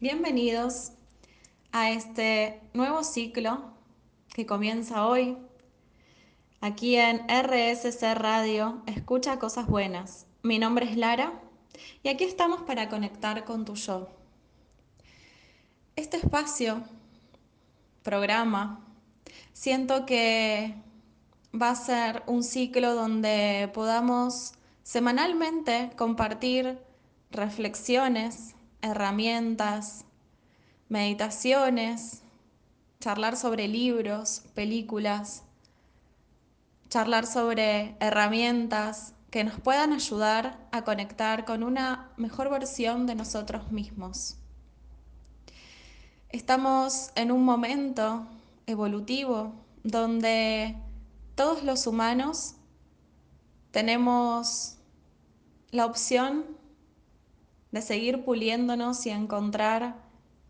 Bienvenidos a este nuevo ciclo que comienza hoy aquí en RSC Radio, Escucha Cosas Buenas. Mi nombre es Lara y aquí estamos para conectar con tu yo. Este espacio, programa, siento que va a ser un ciclo donde podamos semanalmente compartir reflexiones, herramientas, meditaciones, charlar sobre libros, películas, charlar sobre herramientas que nos puedan ayudar a conectar con una mejor versión de nosotros mismos. Estamos en un momento evolutivo donde todos los humanos tenemos la opción de seguir puliéndonos y encontrar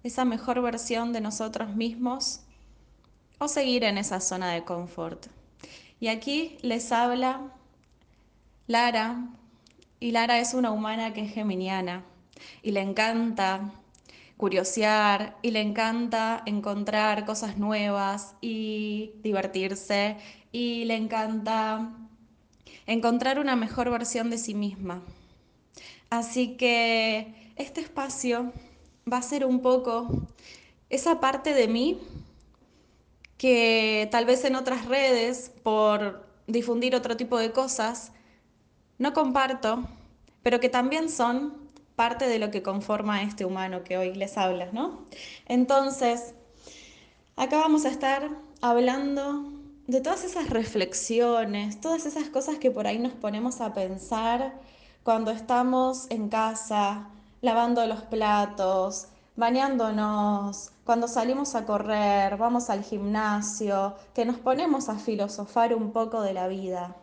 esa mejor versión de nosotros mismos o seguir en esa zona de confort. Y aquí les habla Lara, y Lara es una humana que es geminiana y le encanta curiosear y le encanta encontrar cosas nuevas y divertirse y le encanta encontrar una mejor versión de sí misma. Así que este espacio va a ser un poco esa parte de mí que tal vez en otras redes, por difundir otro tipo de cosas, no comparto, pero que también son parte de lo que conforma este humano que hoy les habla, ¿no? Entonces, acá vamos a estar hablando de todas esas reflexiones, todas esas cosas que por ahí nos ponemos a pensar cuando estamos en casa, lavando los platos, bañándonos, cuando salimos a correr, vamos al gimnasio, que nos ponemos a filosofar un poco de la vida.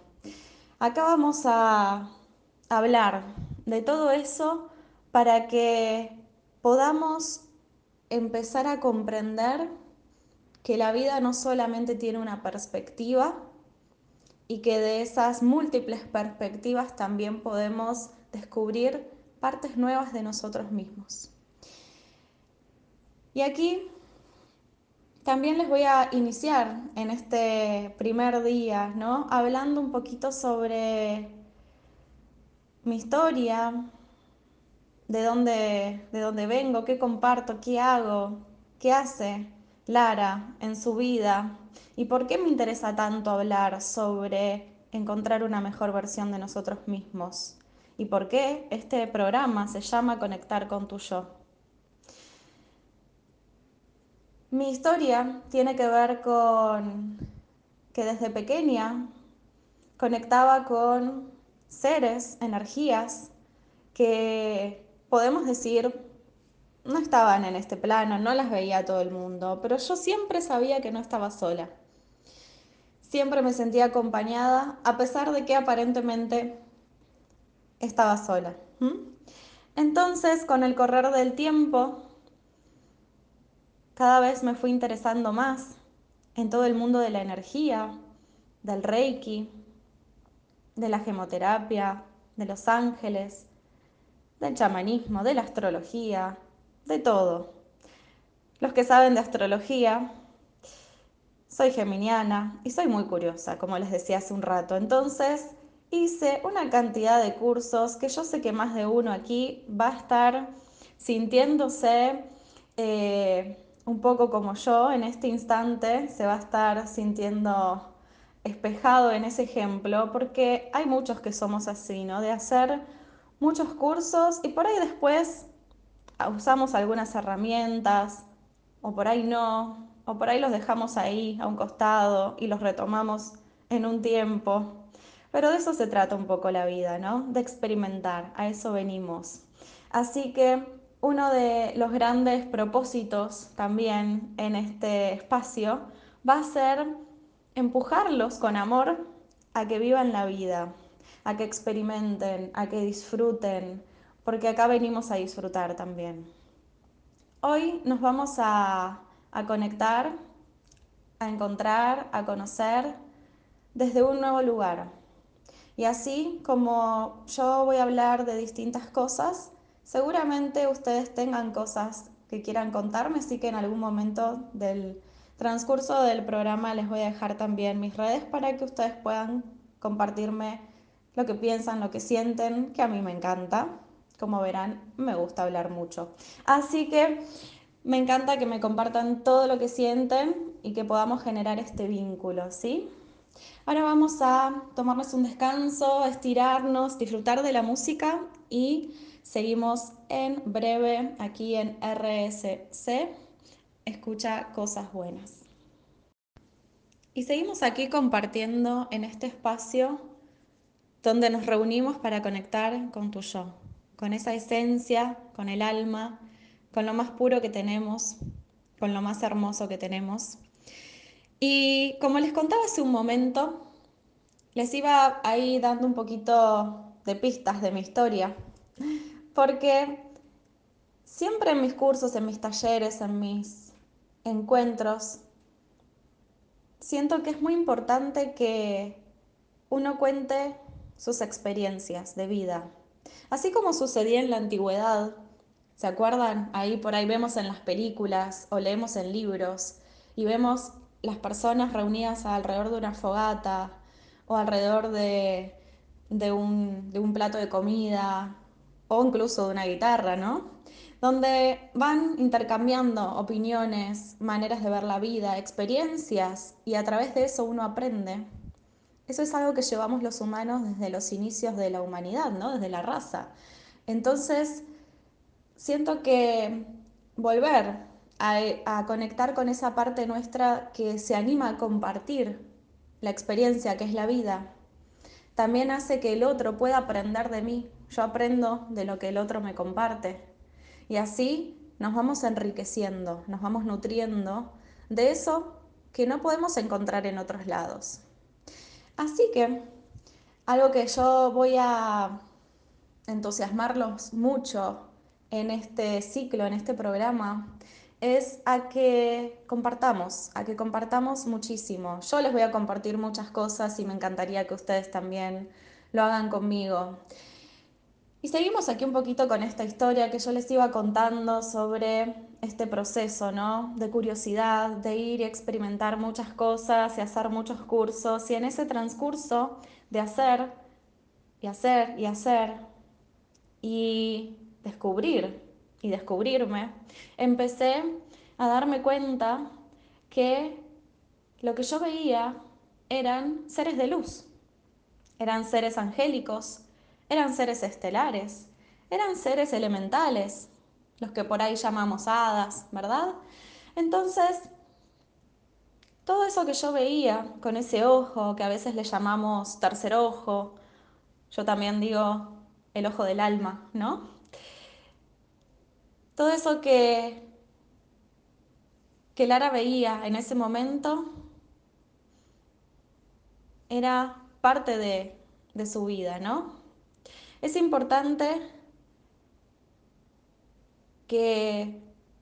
Acá vamos a hablar de todo eso para que podamos empezar a comprender que la vida no solamente tiene una perspectiva, y que de esas múltiples perspectivas también podemos descubrir partes nuevas de nosotros mismos. Y aquí también les voy a iniciar en este primer día, ¿no? Hablando un poquito sobre mi historia, de dónde, de dónde vengo, qué comparto, qué hago, qué hace Lara en su vida, ¿Y por qué me interesa tanto hablar sobre encontrar una mejor versión de nosotros mismos? ¿Y por qué este programa se llama Conectar con tu yo? Mi historia tiene que ver con que desde pequeña conectaba con seres, energías que podemos decir no estaban en este plano, no las veía todo el mundo, pero yo siempre sabía que no estaba sola. Siempre me sentía acompañada a pesar de que aparentemente estaba sola. Entonces, con el correr del tiempo, cada vez me fui interesando más en todo el mundo de la energía, del reiki, de la gemoterapia, de los ángeles, del chamanismo, de la astrología, de todo. Los que saben de astrología soy geminiana y soy muy curiosa, como les decía hace un rato. Entonces hice una cantidad de cursos que yo sé que más de uno aquí va a estar sintiéndose eh, un poco como yo en este instante, se va a estar sintiendo espejado en ese ejemplo, porque hay muchos que somos así, ¿no? De hacer muchos cursos y por ahí después usamos algunas herramientas o por ahí no, o por ahí los dejamos ahí a un costado y los retomamos en un tiempo. Pero de eso se trata un poco la vida, ¿no? De experimentar, a eso venimos. Así que uno de los grandes propósitos también en este espacio va a ser empujarlos con amor a que vivan la vida, a que experimenten, a que disfruten, porque acá venimos a disfrutar también. Hoy nos vamos a conectar, a encontrar, a conocer desde un nuevo lugar. Y así como yo voy a hablar de distintas cosas, seguramente ustedes tengan cosas que quieran contarme, así que en algún momento del transcurso del programa les voy a dejar también mis redes para que ustedes puedan compartirme lo que piensan, lo que sienten, que a mí me encanta. Como verán, me gusta hablar mucho. Así que me encanta que me compartan todo lo que sienten y que podamos generar este vínculo, ¿sí? Ahora vamos a tomarnos un descanso, estirarnos, disfrutar de la música y seguimos en breve aquí en RSC. Escucha cosas buenas. Y seguimos aquí compartiendo en este espacio donde nos reunimos para conectar con tu yo, con esa esencia, con el alma, con lo más puro que tenemos, con lo más hermoso que tenemos. Y como les contaba hace un momento, les iba ahí dando un poquito de pistas de mi historia, porque siempre en mis cursos, en mis talleres, en mis encuentros, siento que es muy importante que uno cuente sus experiencias de vida. Así como sucedía en la antigüedad, ¿se acuerdan? Ahí por ahí vemos en las películas o leemos en libros y vemos las personas reunidas alrededor de una fogata o alrededor de, de, un, plato de comida o incluso de una guitarra, ¿no? Donde van intercambiando opiniones, maneras de ver la vida, experiencias y a través de eso uno aprende. Eso es algo que llevamos los humanos desde los inicios de la humanidad, ¿no? Desde la raza. Entonces, siento que volver a, a, conectar con esa parte nuestra que se anima a compartir la experiencia que es la vida, también hace que el otro pueda aprender de mí. Yo aprendo de lo que el otro me comparte. Y así nos vamos enriqueciendo, nos vamos nutriendo de eso que no podemos encontrar en otros lados. Así que algo que yo voy a entusiasmarlos mucho en este ciclo, en este programa, es a que compartamos, a que compartamos muchísimo. Yo les voy a compartir muchas cosas y me encantaría que ustedes también lo hagan conmigo. Y seguimos aquí un poquito con esta historia que yo les iba contando sobre este proceso, ¿no? De curiosidad, de ir y experimentar muchas cosas y hacer muchos cursos. Y en ese transcurso de hacer y hacer y hacer y descubrir y descubrirme, empecé a darme cuenta que lo que yo veía eran seres de luz, eran seres angélicos, eran seres estelares, eran seres elementales, los que por ahí llamamos hadas, ¿verdad? Entonces, todo eso que yo veía con ese ojo, que a veces le llamamos tercer ojo, yo también digo el ojo del alma, ¿no? Todo eso que, que Lara veía en ese momento era parte de, de su vida, ¿no? Es importante que,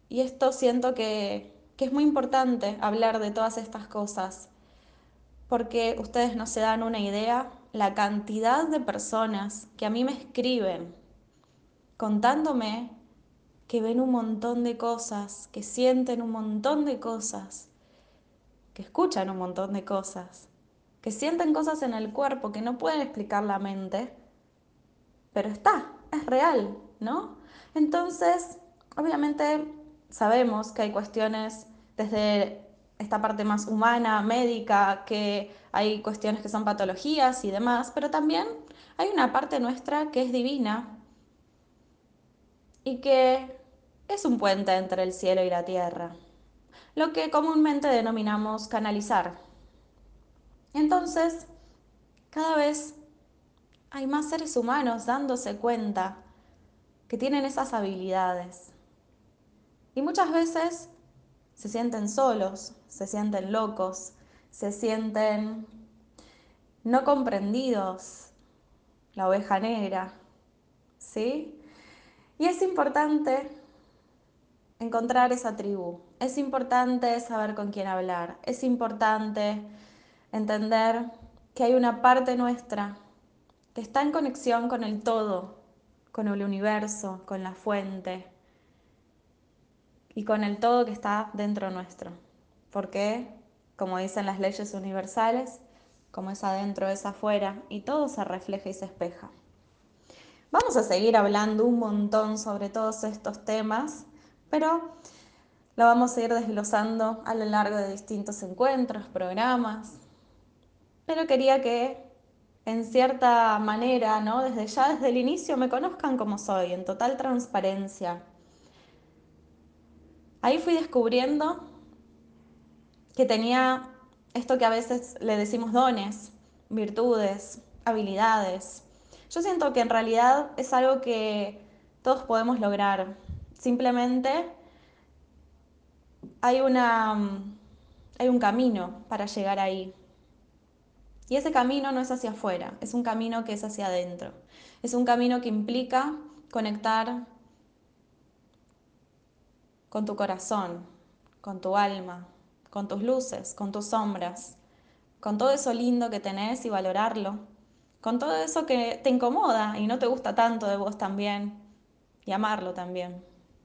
y esto siento que, que es muy importante hablar de todas estas cosas, porque ustedes no se dan una idea la cantidad de personas que a mí me escriben contándome que ven un montón de cosas, que sienten un montón de cosas, que escuchan un montón de cosas, que sienten cosas en el cuerpo que no pueden explicar la mente, pero está, es real, ¿no? Entonces, obviamente sabemos que hay cuestiones desde esta parte más humana, médica, que hay cuestiones que son patologías y demás, pero también hay una parte nuestra que es divina y que es un puente entre el cielo y la tierra, lo que comúnmente denominamos canalizar. Entonces, cada vez hay más seres humanos dándose cuenta que tienen esas habilidades. Y muchas veces se sienten solos, se sienten locos, se sienten no comprendidos, la oveja negra, ¿sí? Y es importante encontrar esa tribu, es importante saber con quién hablar, es importante entender que hay una parte nuestra que está en conexión con el todo, con el universo, con la fuente. y con el todo que está dentro nuestro. Porque, como dicen las leyes universales, como es adentro es afuera y todo se refleja y se espeja. Vamos a seguir hablando un montón sobre todos estos temas, pero lo vamos a ir desglosando a lo largo de distintos encuentros, programas. Pero quería que en cierta manera, ¿no? Desde ya, desde el inicio, me conozcan como soy, en total transparencia. Ahí fui descubriendo que tenía esto que a veces le decimos dones, virtudes, habilidades. Yo siento que en realidad es algo que todos podemos lograr. Simplemente hay, una, hay un camino para llegar ahí. Y ese camino no es hacia afuera, es un camino que es hacia adentro. Es un camino que implica conectar con tu corazón, con tu alma, con tus luces, con tus sombras, con todo eso lindo que tenés y valorarlo, con todo eso que te incomoda y no te gusta tanto de vos también, y amarlo también,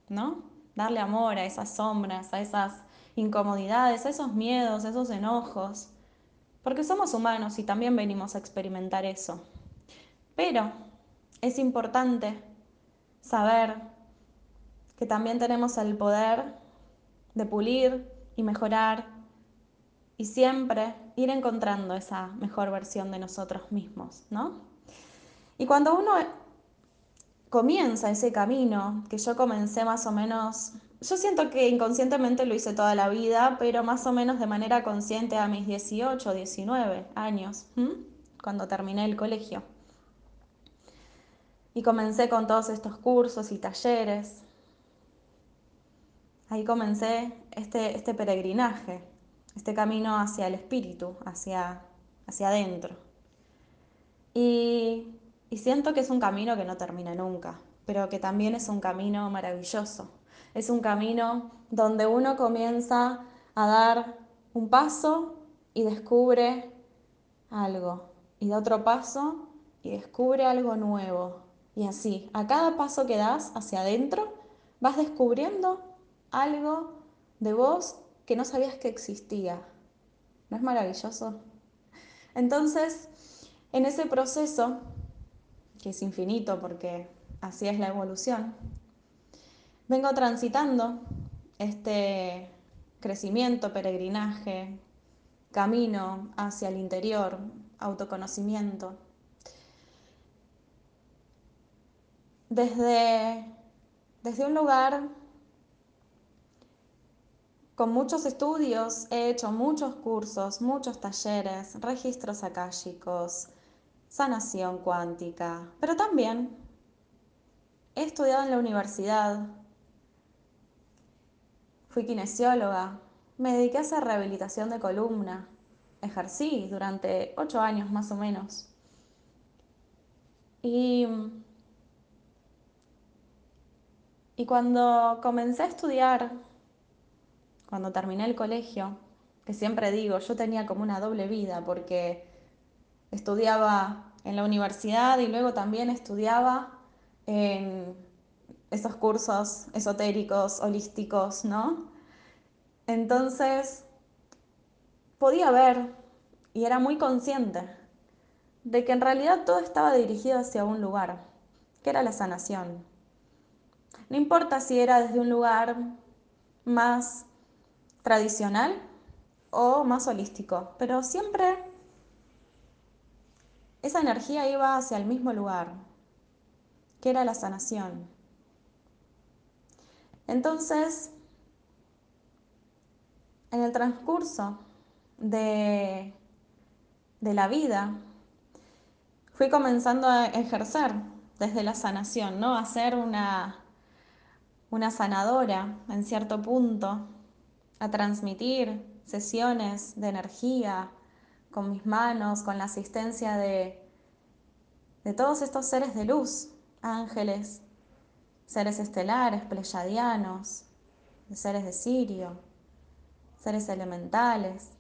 ¿no? darle amor a esas sombras, a esas incomodidades, a esos miedos, a esos enojos, porque somos humanos y también venimos a experimentar eso. Pero es importante saber que también tenemos el poder de pulir y mejorar y siempre ir encontrando esa mejor versión de nosotros mismos, ¿no? Y cuando uno comienza ese camino que yo comencé más o menos, yo siento que inconscientemente lo hice toda la vida, pero más o menos de manera consciente a mis 18, 19 años, cuando terminé el colegio. Y comencé con todos estos cursos y talleres. Ahí comencé este, este peregrinaje, este camino hacia el espíritu, hacia, hacia adentro. Y y siento que es un camino que no termina nunca, pero que también es un camino maravilloso. Es un camino donde uno comienza a dar un paso y descubre algo, y da otro paso y descubre algo nuevo. Y así, a cada paso que das hacia adentro, vas descubriendo algo de vos que no sabías que existía. ¿No es maravilloso? Entonces, en ese proceso que es infinito porque así es la evolución, vengo transitando este crecimiento, peregrinaje, camino hacia el interior, autoconocimiento. Desde, desde un lugar con muchos estudios, he hecho muchos cursos, muchos talleres, registros akáshicos, sanación cuántica, pero también he estudiado en la universidad, fui kinesióloga, me dediqué a hacer rehabilitación de columna, ejercí durante ocho años más o menos. Y, y cuando comencé a estudiar, cuando terminé el colegio, que siempre digo, yo tenía como una doble vida porque estudiaba en la universidad y luego también estudiaba en esos cursos esotéricos, holísticos, ¿no? Entonces, podía ver y era muy consciente de que en realidad todo estaba dirigido hacia un lugar, que era la sanación. No importa si era desde un lugar más tradicional o más holístico, pero siempre esa energía iba hacia el mismo lugar, que era la sanación. Entonces, en el transcurso de, la vida, fui comenzando a ejercer desde la sanación, ¿no? A ser una, sanadora en cierto punto, a transmitir sesiones de energía, con mis manos, con la asistencia de todos estos seres de luz, ángeles, seres estelares, pleyadianos, seres de Sirio, seres elementales.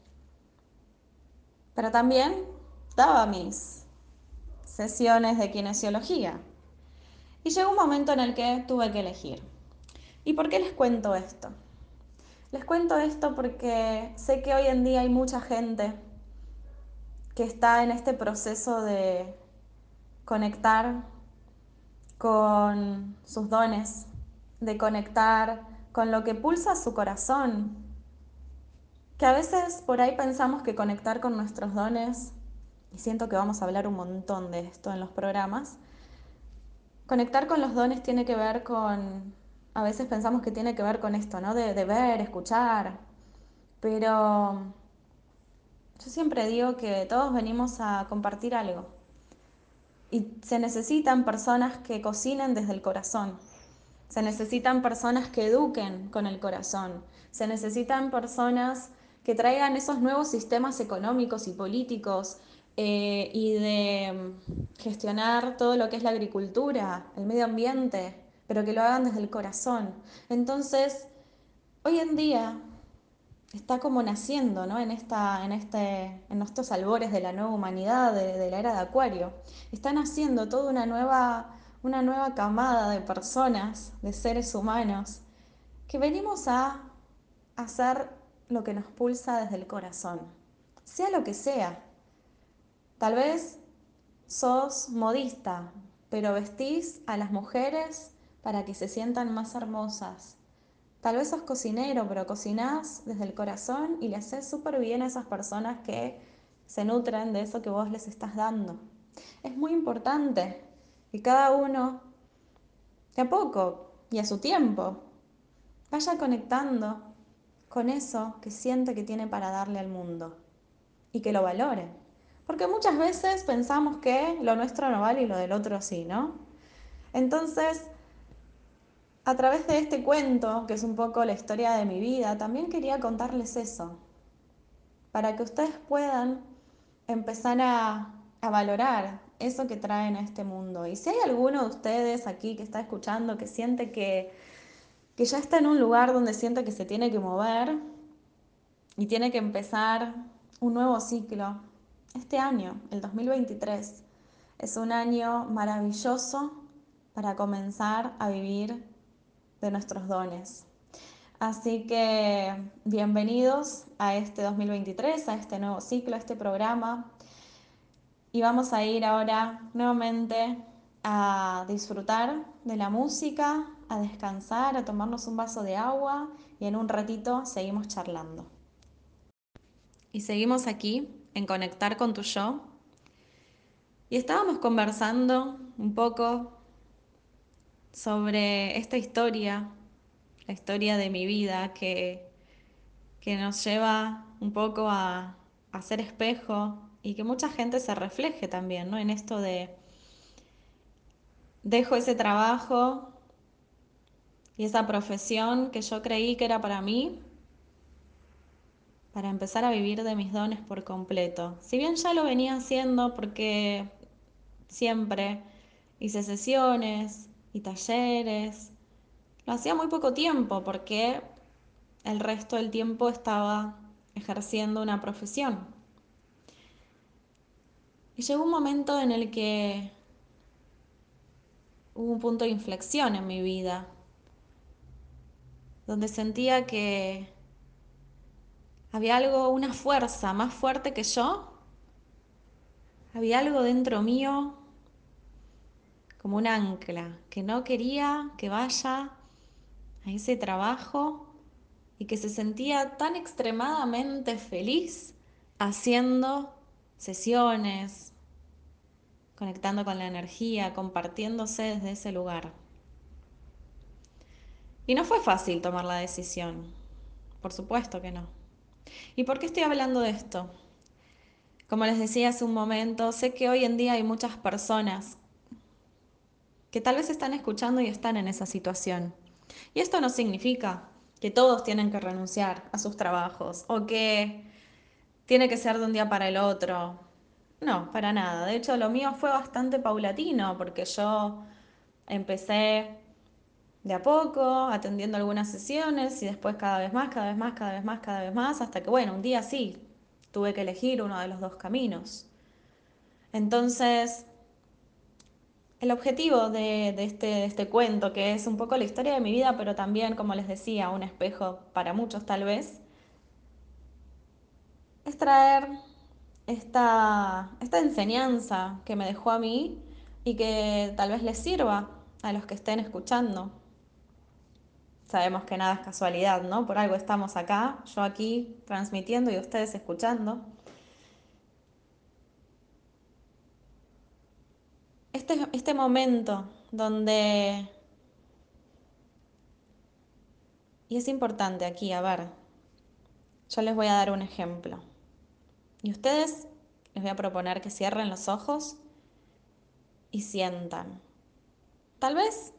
Pero también daba mis sesiones de kinesiología. Y llegó un momento en el que tuve que elegir. ¿Y por qué les cuento esto? Les cuento esto porque sé que hoy en día hay mucha gente que está en este proceso de conectar con sus dones, de conectar con lo que pulsa su corazón. Que a veces por ahí pensamos que conectar con nuestros dones, y siento que vamos a hablar un montón de esto en los programas, conectar con los dones tiene que ver con, a veces pensamos que tiene que ver con esto, ¿no? De, de ver, escuchar, pero yo siempre digo que todos venimos a compartir algo. Y se necesitan personas que cocinen desde el corazón. Se necesitan personas que eduquen con el corazón. Se necesitan personas que traigan esos nuevos sistemas económicos y políticos eh, y de mm, gestionar todo lo que es la agricultura, el medio ambiente, pero que lo hagan desde el corazón. Entonces, hoy en día está como naciendo ¿no? en, esta, en, este, en estos albores de la nueva humanidad, de, la era de Acuario. Está naciendo toda una nueva, una nueva camada de personas, de seres humanos, que venimos a hacer lo que nos pulsa desde el corazón, sea lo que sea. Tal vez sos modista, pero vestís a las mujeres para que se sientan más hermosas Tal vez sos cocinero, pero cocinás desde el corazón y le haces súper bien a esas personas que se nutren de eso que vos les estás dando. Es muy importante que cada uno, de a poco y a su tiempo, vaya conectando con eso que siente que tiene para darle al mundo y que lo valore. Porque muchas veces pensamos que lo nuestro no vale y lo del otro sí, ¿no? Entonces, a través de este cuento, que es un poco la historia de mi vida, también quería contarles eso, para que ustedes puedan empezar a, valorar eso que traen a este mundo. Y si hay alguno de ustedes aquí que está escuchando que siente que, que ya está en un lugar donde siente que se tiene que mover y tiene que empezar un nuevo ciclo, este año, el 2023, es un año maravilloso para comenzar a vivir de nuestros dones. Así que bienvenidos a este 2023, a este nuevo ciclo, a este programa. Y vamos a ir ahora nuevamente a disfrutar de la música, a descansar, a tomarnos un vaso de agua y en un ratito seguimos charlando. Y seguimos aquí en Conectar con tu yo. Y estábamos conversando un poco sobre esta historia, la historia de mi vida que, que nos lleva un poco a, a ser espejo y que mucha gente se refleje también ¿no? en esto de dejo ese trabajo y esa profesión que yo creí que era para mí para empezar a vivir de mis dones por completo. Si bien ya lo venía haciendo porque siempre hice sesiones, y talleres. Lo hacía muy poco tiempo porque el resto del tiempo estaba ejerciendo una profesión. Y llegó un momento en el que hubo un punto de inflexión en mi vida, donde sentía que había algo, una fuerza más fuerte que yo, había algo dentro mío como un ancla, que no quería que vaya a ese trabajo y que se sentía tan extremadamente feliz haciendo sesiones, conectando con la energía, compartiéndose desde ese lugar. Y no fue fácil tomar la decisión, por supuesto que no. ¿Y por qué estoy hablando de esto? Como les decía hace un momento, sé que hoy en día hay muchas personas que tal vez están escuchando y están en esa situación. Y esto no significa que todos tienen que renunciar a sus trabajos o que tiene que ser de un día para el otro. No, para nada. De hecho, lo mío fue bastante paulatino porque yo empecé de a poco, atendiendo algunas sesiones y después cada vez más, cada vez más, cada vez más, cada vez más, hasta que, bueno, un día sí, tuve que elegir uno de los dos caminos. Entonces, el objetivo de, este, de, este, cuento, que es un poco la historia de mi vida, pero también, como les decía, un espejo para muchos tal vez, es traer esta, esta enseñanza que me dejó a mí y que tal vez les sirva a los que estén escuchando. Sabemos que nada es casualidad, ¿no? Por algo estamos acá, yo aquí transmitiendo y ustedes escuchando. Este, este momento donde... Y es importante aquí, a ver, yo les voy a dar un ejemplo. Y ustedes les voy a proponer que cierren los ojos y sientan. Tal vez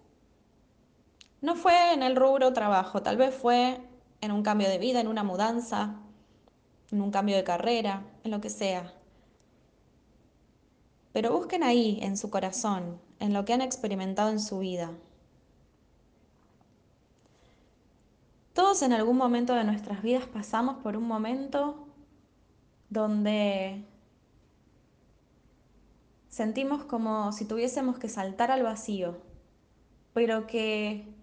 no fue en el rubro trabajo, tal vez fue en un cambio de vida, en una mudanza, en un cambio de carrera, en lo que sea. Pero busquen ahí, en su corazón, en lo que han experimentado en su vida. Todos en algún momento de nuestras vidas pasamos por un momento donde sentimos como si tuviésemos que saltar al vacío, pero que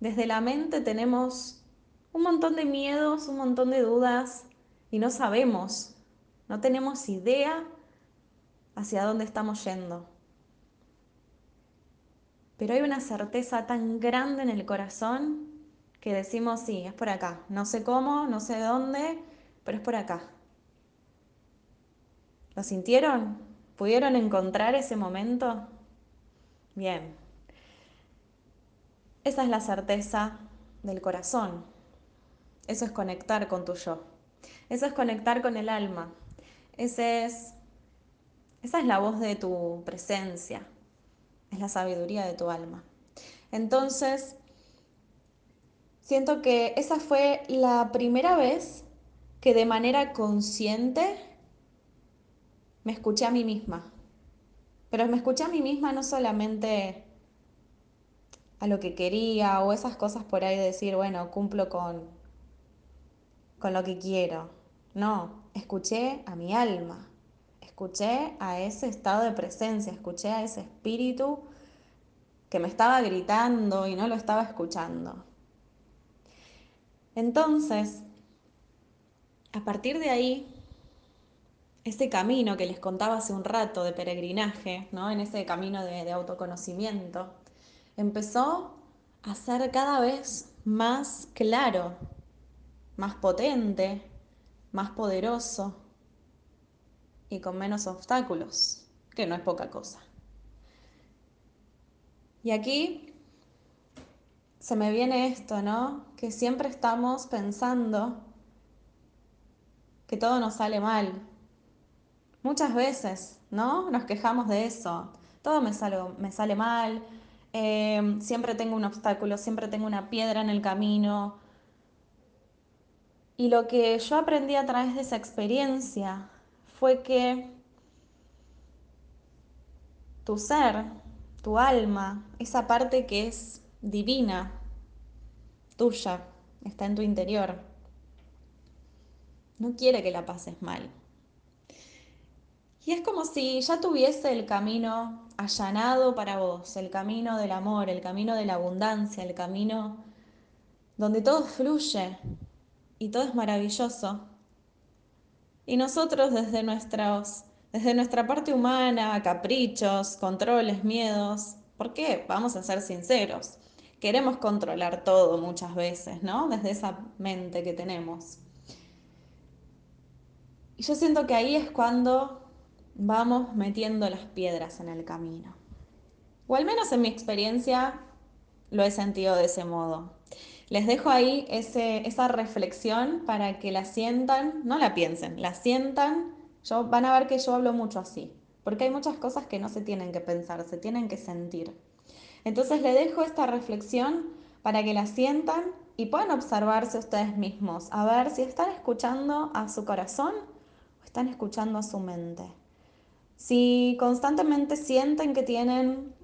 desde la mente tenemos un montón de miedos, un montón de dudas y no sabemos, no tenemos idea hacia dónde estamos yendo. Pero hay una certeza tan grande en el corazón que decimos, sí, es por acá. No sé cómo, no sé dónde, pero es por acá. ¿Lo sintieron? ¿Pudieron encontrar ese momento? Bien. Esa es la certeza del corazón. Eso es conectar con tu yo. Eso es conectar con el alma. Ese es, esa es la voz de tu presencia. Es la sabiduría de tu alma. Entonces, siento que esa fue la primera vez que de manera consciente me escuché a mí misma. Pero me escuché a mí misma no solamente a lo que quería o esas cosas por ahí de decir, bueno, cumplo con, con lo que quiero. No, escuché a mi alma, escuché a ese estado de presencia, escuché a ese espíritu que me estaba gritando y no lo estaba escuchando. Entonces, a partir de ahí, ese camino que les contaba hace un rato de peregrinaje, ¿no? en ese camino de, de autoconocimiento, empezó a ser cada vez más claro, más potente, más poderoso y con menos obstáculos, que no es poca cosa. Y aquí se me viene esto, ¿no? Que siempre estamos pensando que todo nos sale mal, Muchas veces, ¿no? Nos quejamos de eso. Todo me sale, me sale mal, em, siempre tengo un obstáculo, siempre tengo una piedra en el camino. Y lo que yo aprendí a través de esa experiencia fue que tu ser, tu alma, esa parte que es divina, tuya, está en tu interior, no quiere que la pases mal. Y es como si ya tuviese el camino allanado para vos, el camino del amor, el camino de la abundancia, el camino donde todo fluye y todo es maravilloso. Y nosotros desde, desde nuestra parte humana, caprichos, controles, miedos, ¿por qué? Vamos a ser sinceros. Queremos controlar todo muchas veces, ¿no? Desde esa mente que tenemos. Y yo siento que ahí es cuando vamos metiendo las piedras en el camino. O al menos en mi experiencia lo he sentido de ese modo. Les dejo ahí esa reflexión para que la sientan, no la piensen, la sientan. Yo, van a ver que yo hablo mucho así, porque hay muchas cosas que no se tienen que pensar, se tienen que sentir. Entonces les dejo esta reflexión para que la sientan y puedan observarse ustedes mismos, a ver si están escuchando a su corazón o están escuchando a su mente. Si constantemente sienten que tienen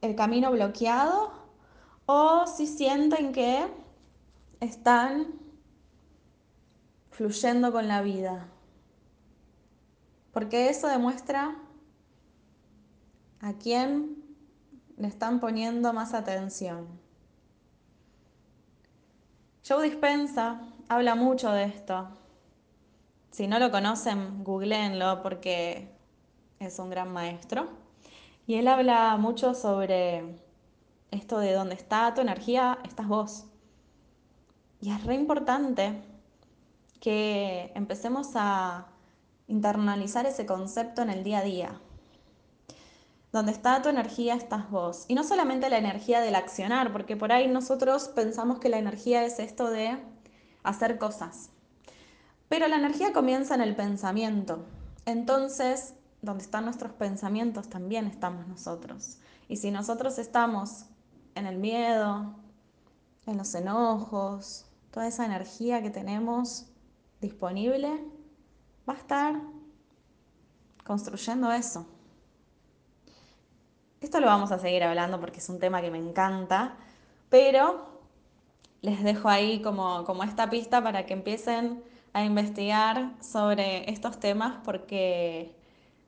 el camino bloqueado o si sienten que están fluyendo con la vida. Porque eso demuestra a quién le están poniendo más atención. Joe Dispensa habla mucho de esto. Si no lo conocen, googleenlo porque es un gran maestro. Y él habla mucho sobre esto de dónde está tu energía, estás vos. Y es re importante que empecemos a internalizar ese concepto en el día a día. Donde está tu energía, estás vos. Y no solamente la energía del accionar, porque por ahí nosotros pensamos que la energía es esto de hacer cosas. Pero la energía comienza en el pensamiento. Entonces, donde están nuestros pensamientos, también estamos nosotros. Y si nosotros estamos en el miedo, en los enojos, toda esa energía que tenemos disponible, va a estar construyendo eso. Esto lo vamos a seguir hablando porque es un tema que me encanta, pero les dejo ahí como, como esta pista para que empiecen a investigar sobre estos temas porque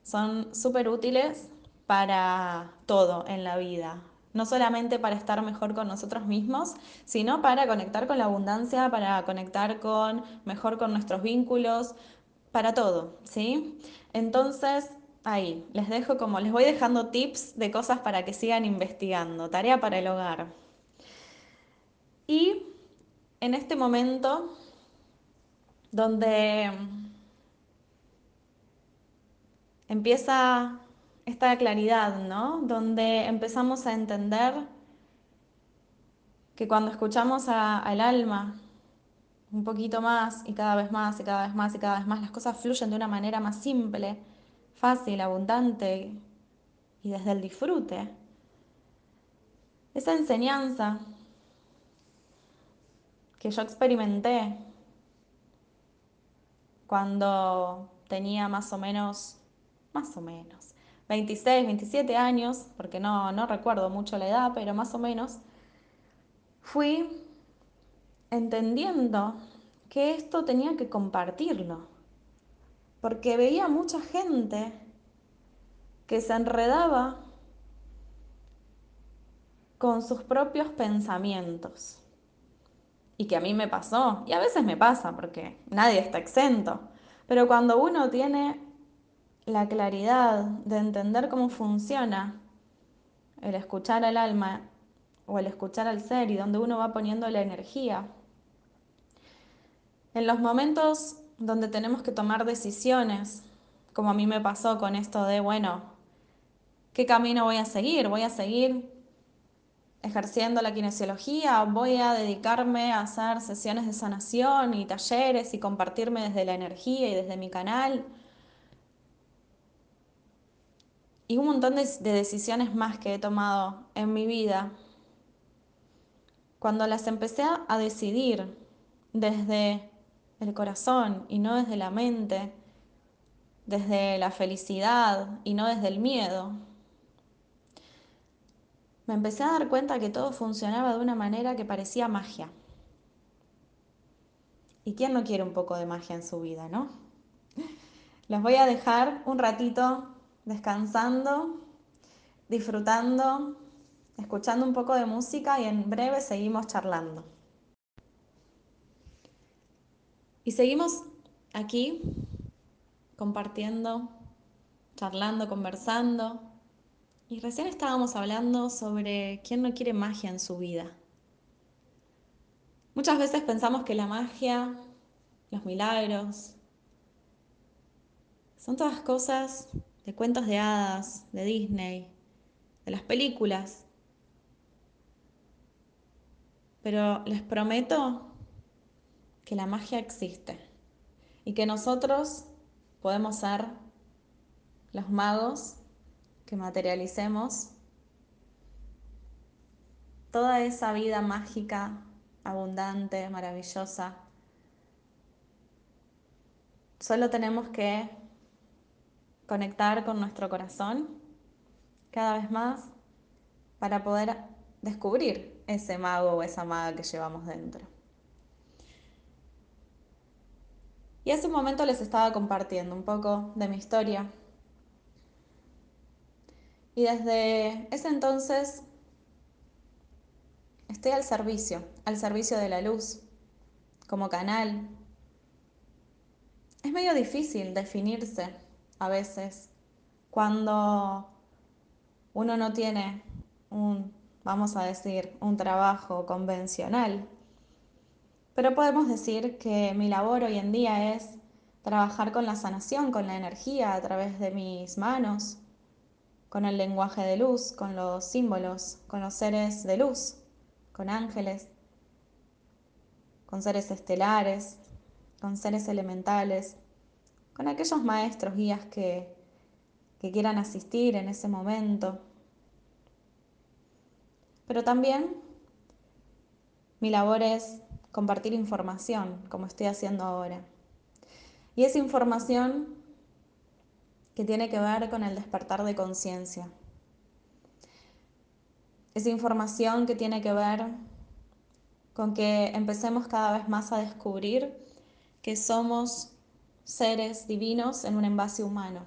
son súper útiles para todo en la vida. No solamente para estar mejor con nosotros mismos, sino para conectar con la abundancia, para conectar con mejor con nuestros vínculos, para todo, ¿sí? Entonces, ahí, les dejo como, les voy dejando tips de cosas para que sigan investigando, tarea para el hogar. Y en este momento donde empieza esta claridad, ¿no? Donde empezamos a entender que cuando escuchamos al alma un poquito más y cada vez más y cada vez más y cada vez más, las cosas fluyen de una manera más simple, fácil, abundante y desde el disfrute. Esa enseñanza que yo experimenté cuando tenía más o menos, más o menos, 26, 27 años, porque no, no recuerdo mucho la edad, pero más o menos, fui entendiendo que esto tenía que compartirlo, porque veía mucha gente que se enredaba con sus propios pensamientos. Y que a mí me pasó, y a veces me pasa, porque nadie está exento. Pero cuando uno tiene la claridad de entender cómo funciona el escuchar al alma o el escuchar al ser y donde uno va poniendo la energía, en los momentos donde tenemos que tomar decisiones, como a mí me pasó con esto de, bueno, ¿qué camino voy a seguir? ¿Voy a seguir ejerciendo la kinesiología? ¿Voy a dedicarme a hacer sesiones de sanación y talleres y compartirme desde la energía y desde mi canal? Y un montón de, decisiones más que he tomado en mi vida, cuando las empecé a decidir desde el corazón y no desde la mente, desde la felicidad y no desde el miedo, me empecé a dar cuenta que todo funcionaba de una manera que parecía magia. ¿Y quién no quiere un poco de magia en su vida, no? Los voy a dejar un ratito descansando, disfrutando, escuchando un poco de música y en breve seguimos charlando. Y seguimos aquí compartiendo, charlando, conversando. Y recién estábamos hablando sobre quién no quiere magia en su vida. Muchas veces pensamos que la magia, los milagros, son todas cosas de cuentos de hadas, de Disney, de las películas. Pero les prometo que la magia existe y que nosotros podemos ser los magos que materialicemos toda esa vida mágica, abundante, maravillosa. Solo tenemos que conectar con nuestro corazón cada vez más para poder descubrir ese mago o esa maga que llevamos dentro. Y hace un momento les estaba compartiendo un poco de mi historia. Y desde ese entonces estoy al servicio, al servicio de la luz, como canal. Es medio difícil definirse a veces cuando uno no tiene un, vamos a decir, un trabajo convencional. Pero podemos decir que mi labor hoy en día es trabajar con la sanación, con la energía a través de mis manos, con el lenguaje de luz, con los símbolos, con los seres de luz, con ángeles, con seres estelares, con seres elementales, con aquellos maestros, guías que, que quieran asistir en ese momento. Pero también mi labor es compartir información, como estoy haciendo ahora. Y esa información que tiene que ver con el despertar de conciencia. Esa información que tiene que ver con que empecemos cada vez más a descubrir que somos seres divinos en un envase humano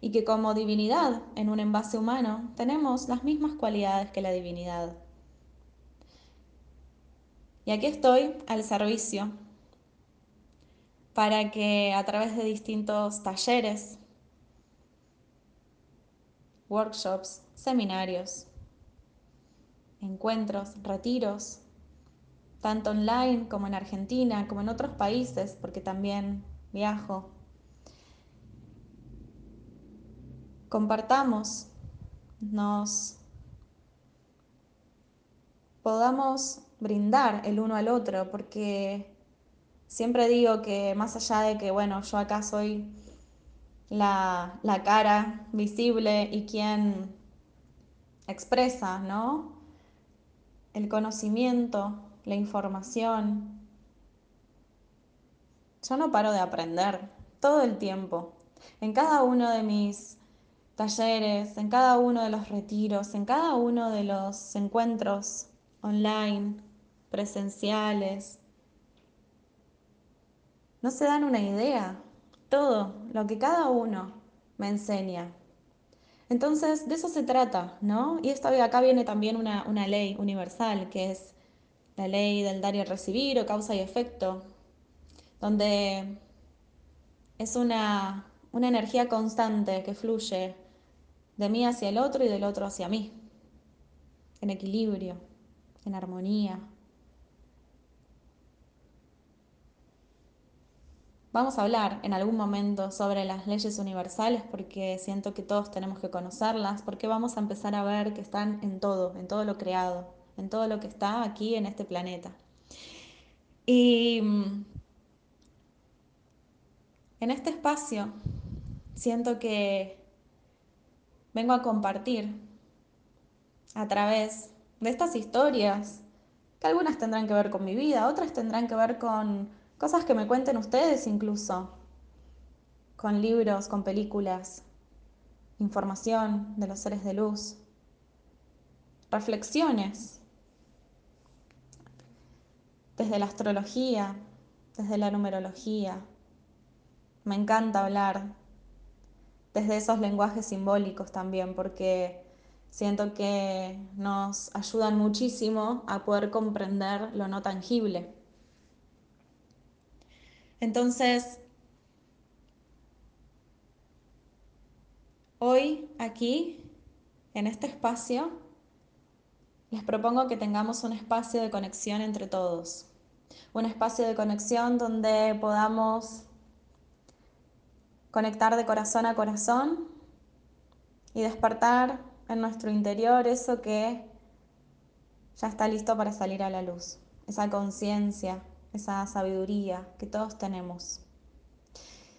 y que como divinidad en un envase humano tenemos las mismas cualidades que la divinidad. Y aquí estoy al servicio para que a través de distintos talleres, workshops, seminarios, encuentros, retiros, tanto online como en Argentina, como en otros países, porque también viajo, compartamos, nos podamos brindar el uno al otro, porque siempre digo que más allá de que, bueno, yo acá soy la, la cara visible y quien expresa, ¿no? El conocimiento, la información. Yo no paro de aprender todo el tiempo en cada uno de mis talleres, en cada uno de los retiros, en cada uno de los encuentros online, presenciales. No se dan una idea, todo lo que cada uno me enseña. Entonces, de eso se trata, ¿no? Y esta, acá viene también una, una ley universal, que es la ley del dar y recibir o causa y efecto, donde es una una energía constante que fluye de mí hacia el otro y del otro hacia mí, en equilibrio, en armonía. Vamos a hablar en algún momento sobre las leyes universales porque siento que todos tenemos que conocerlas, porque vamos a empezar a ver que están en todo, en todo lo creado, en todo lo que está aquí en este planeta. Y mm, en este espacio siento que vengo a compartir a través de estas historias, que algunas tendrán que ver con mi vida, otras tendrán que ver con cosas que me cuenten ustedes incluso, con libros, con películas, información de los seres de luz, reflexiones desde la astrología, desde la numerología. Me encanta hablar desde esos lenguajes simbólicos también, porque siento que nos ayudan muchísimo a poder comprender lo no tangible. Entonces, hoy aquí, en este espacio, les propongo que tengamos un espacio de conexión entre todos, un espacio de conexión donde podamos conectar de corazón a corazón y despertar en nuestro interior eso que ya está listo para salir a la luz, esa conciencia, esa sabiduría que todos tenemos.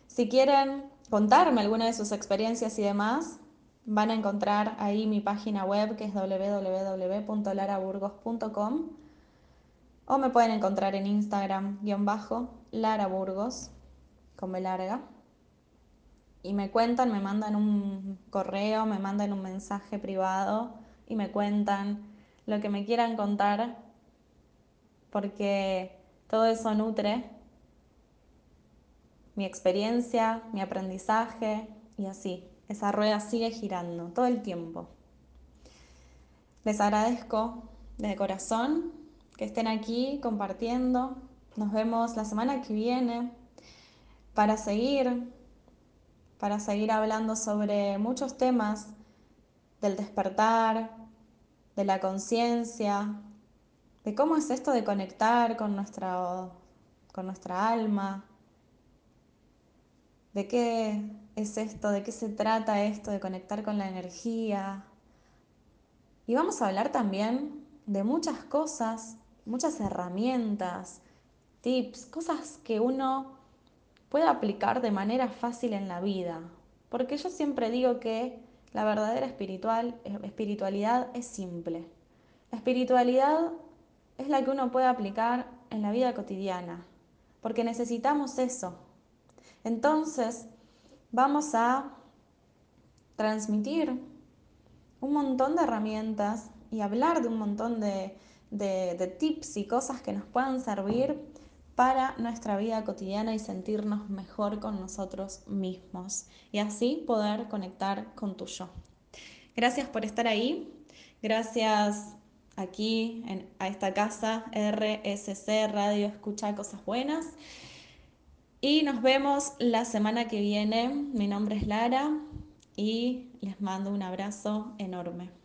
Si quieren contarme alguna de sus experiencias y demás, van a encontrar ahí mi página web que es www.laraburgos.com o me pueden encontrar en Instagram guion bajo Lara Burgos con B larga y me cuentan, me mandan un correo, me mandan un mensaje privado y me cuentan lo que me quieran contar, porque todo eso nutre mi experiencia, mi aprendizaje y así. esa rueda sigue girando todo el tiempo. Les agradezco de corazón que estén aquí compartiendo. Nos vemos la semana que viene para seguir, para seguir hablando sobre muchos temas del despertar, de la conciencia, de cómo es esto de conectar con nuestra, con nuestra alma, de qué es esto, de qué se trata esto de conectar con la energía. Y vamos a hablar también de muchas cosas, muchas herramientas, tips, cosas que uno puede aplicar de manera fácil en la vida. Porque yo siempre digo que la verdadera espiritual, espiritualidad es simple. La espiritualidad es la que uno puede aplicar en la vida cotidiana, porque necesitamos eso. Entonces, vamos a transmitir un montón de herramientas y hablar de un montón de, de, tips y cosas que nos puedan servir para nuestra vida cotidiana y sentirnos mejor con nosotros mismos y así poder conectar con tu yo. Gracias por estar ahí, gracias aquí en, a esta casa RSC Radio Escucha Cosas Buenas y nos vemos la semana que viene. Mi nombre es Lara y les mando un abrazo enorme.